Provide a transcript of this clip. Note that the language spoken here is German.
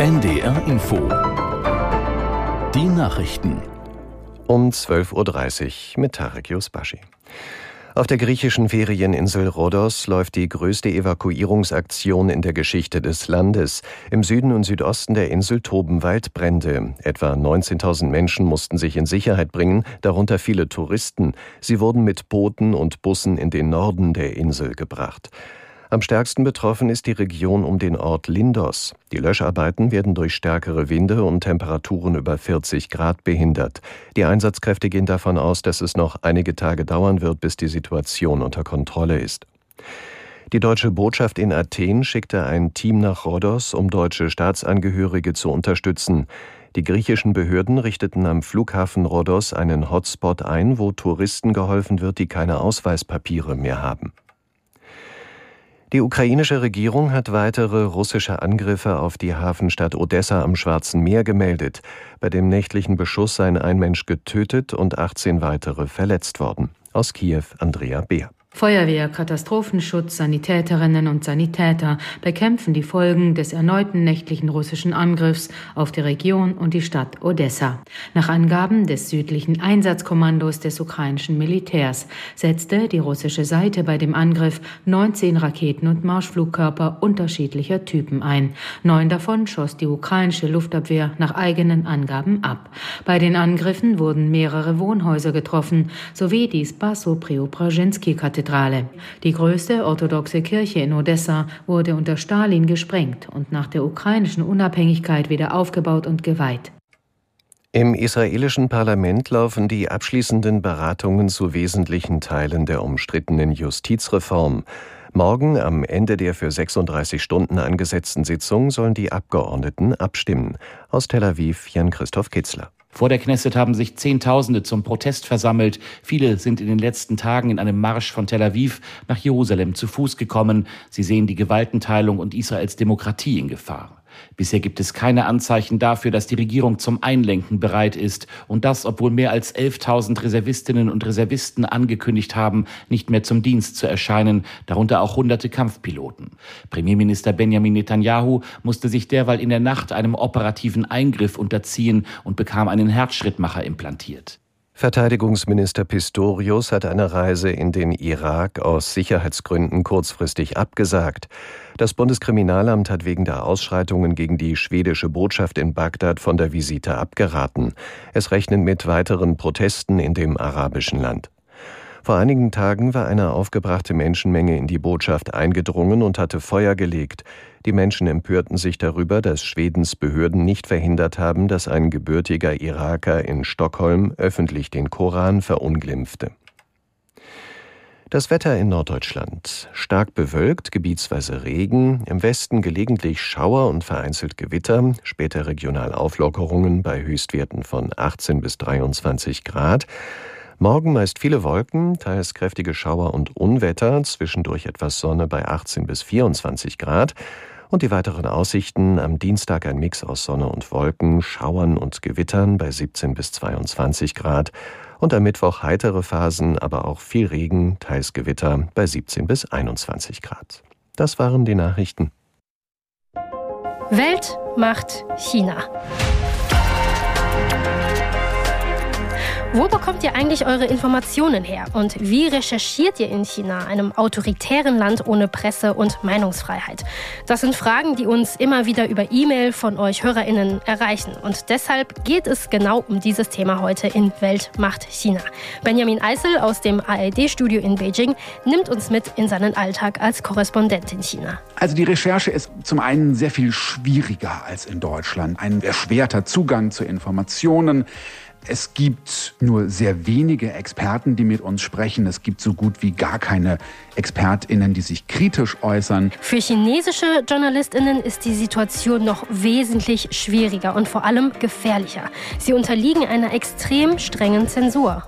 NDR Info. Die Nachrichten. Um 12.30 Uhr mit Tarek Yusbashi. Auf der griechischen Ferieninsel Rhodos läuft die größte Evakuierungsaktion in der Geschichte des Landes. Im Süden und Südosten der Insel toben Waldbrände. Etwa 19.000 Menschen mussten sich in Sicherheit bringen, darunter viele Touristen. Sie wurden mit Booten und Bussen in den Norden der Insel gebracht. Am stärksten betroffen ist die Region um den Ort Lindos. Die Löscharbeiten werden durch stärkere Winde und Temperaturen über 40 Grad behindert. Die Einsatzkräfte gehen davon aus, dass es noch einige Tage dauern wird, bis die Situation unter Kontrolle ist. Die deutsche Botschaft in Athen schickte ein Team nach Rhodos, um deutsche Staatsangehörige zu unterstützen. Die griechischen Behörden richteten am Flughafen Rhodos einen Hotspot ein, wo Touristen geholfen wird, die keine Ausweispapiere mehr haben. Die ukrainische Regierung hat weitere russische Angriffe auf die Hafenstadt Odessa am Schwarzen Meer gemeldet. Bei dem nächtlichen Beschuss seien ein Mensch getötet und 18 weitere verletzt worden. Aus Kiew Andrea Beer. Feuerwehr, Katastrophenschutz, Sanitäterinnen und Sanitäter bekämpfen die Folgen des erneuten nächtlichen russischen Angriffs auf die Region und die Stadt Odessa. Nach Angaben des südlichen Einsatzkommandos des ukrainischen Militärs setzte die russische Seite bei dem Angriff 19 Raketen und Marschflugkörper unterschiedlicher Typen ein. Neun davon schoss die ukrainische Luftabwehr nach eigenen Angaben ab. Bei den Angriffen wurden mehrere Wohnhäuser getroffen, sowie die Spaso-Preobrajensky-Kathedrale Kathedrale. Die größte orthodoxe Kirche in Odessa wurde unter Stalin gesprengt und nach der ukrainischen Unabhängigkeit wieder aufgebaut und geweiht. Im israelischen Parlament laufen die abschließenden Beratungen zu wesentlichen Teilen der umstrittenen Justizreform. Morgen, am Ende der für 36 Stunden angesetzten Sitzung, sollen die Abgeordneten abstimmen. Aus Tel Aviv Jan-Christoph Kitzler. Vor der Knesset haben sich Zehntausende zum Protest versammelt. Viele sind in den letzten Tagen in einem Marsch von Tel Aviv nach Jerusalem zu Fuß gekommen. Sie sehen die Gewaltenteilung und Israels Demokratie in Gefahr. Bisher gibt es keine Anzeichen dafür, dass die Regierung zum Einlenken bereit ist. Und das, obwohl mehr als 11.000 Reservistinnen und Reservisten angekündigt haben, nicht mehr zum Dienst zu erscheinen, darunter auch hunderte Kampfpiloten. Premierminister Benjamin Netanyahu musste sich derweil in der Nacht einem operativen Eingriff unterziehen und bekam einen Herzschrittmacher implantiert. Verteidigungsminister Pistorius hat eine Reise in den Irak aus Sicherheitsgründen kurzfristig abgesagt. Das Bundeskriminalamt hat wegen der Ausschreitungen gegen die schwedische Botschaft in Bagdad von der Visite abgeraten. Es rechnet mit weiteren Protesten in dem arabischen Land. Vor einigen Tagen war eine aufgebrachte Menschenmenge in die Botschaft eingedrungen und hatte Feuer gelegt. Die Menschen empörten sich darüber, dass Schwedens Behörden nicht verhindert haben, dass ein gebürtiger Iraker in Stockholm öffentlich den Koran verunglimpfte. Das Wetter in Norddeutschland. Stark bewölkt, gebietsweise Regen, im Westen gelegentlich Schauer und vereinzelt Gewitter, später regional Auflockerungen bei Höchstwerten von 18 bis 23 Grad. Morgen meist viele Wolken, teils kräftige Schauer und Unwetter, zwischendurch etwas Sonne bei 18 bis 24 Grad. Und die weiteren Aussichten am Dienstag ein Mix aus Sonne und Wolken, Schauern und Gewittern bei 17 bis 22 Grad. Und am Mittwoch heitere Phasen, aber auch viel Regen, teils Gewitter bei 17 bis 21 Grad. Das waren die Nachrichten. Welt macht China. Wo bekommt ihr eigentlich eure Informationen her? Und wie recherchiert ihr in China, einem autoritären Land ohne Presse- und Meinungsfreiheit? Das sind Fragen, die uns immer wieder über E-Mail von euch HörerInnen erreichen. Und deshalb geht es genau um dieses Thema heute in Welt macht China. Benjamin Eisel aus dem ARD-Studio in Beijing nimmt uns mit in seinen Alltag als Korrespondent in China. Also die Recherche ist zum einen sehr viel schwieriger als in Deutschland. Ein erschwerter Zugang zu Informationen. Es gibt nur sehr wenige Experten, die mit uns sprechen. Es gibt so gut wie gar keine Expertinnen, die sich kritisch äußern. Für chinesische Journalistinnen ist die Situation noch wesentlich schwieriger und vor allem gefährlicher. Sie unterliegen einer extrem strengen Zensur.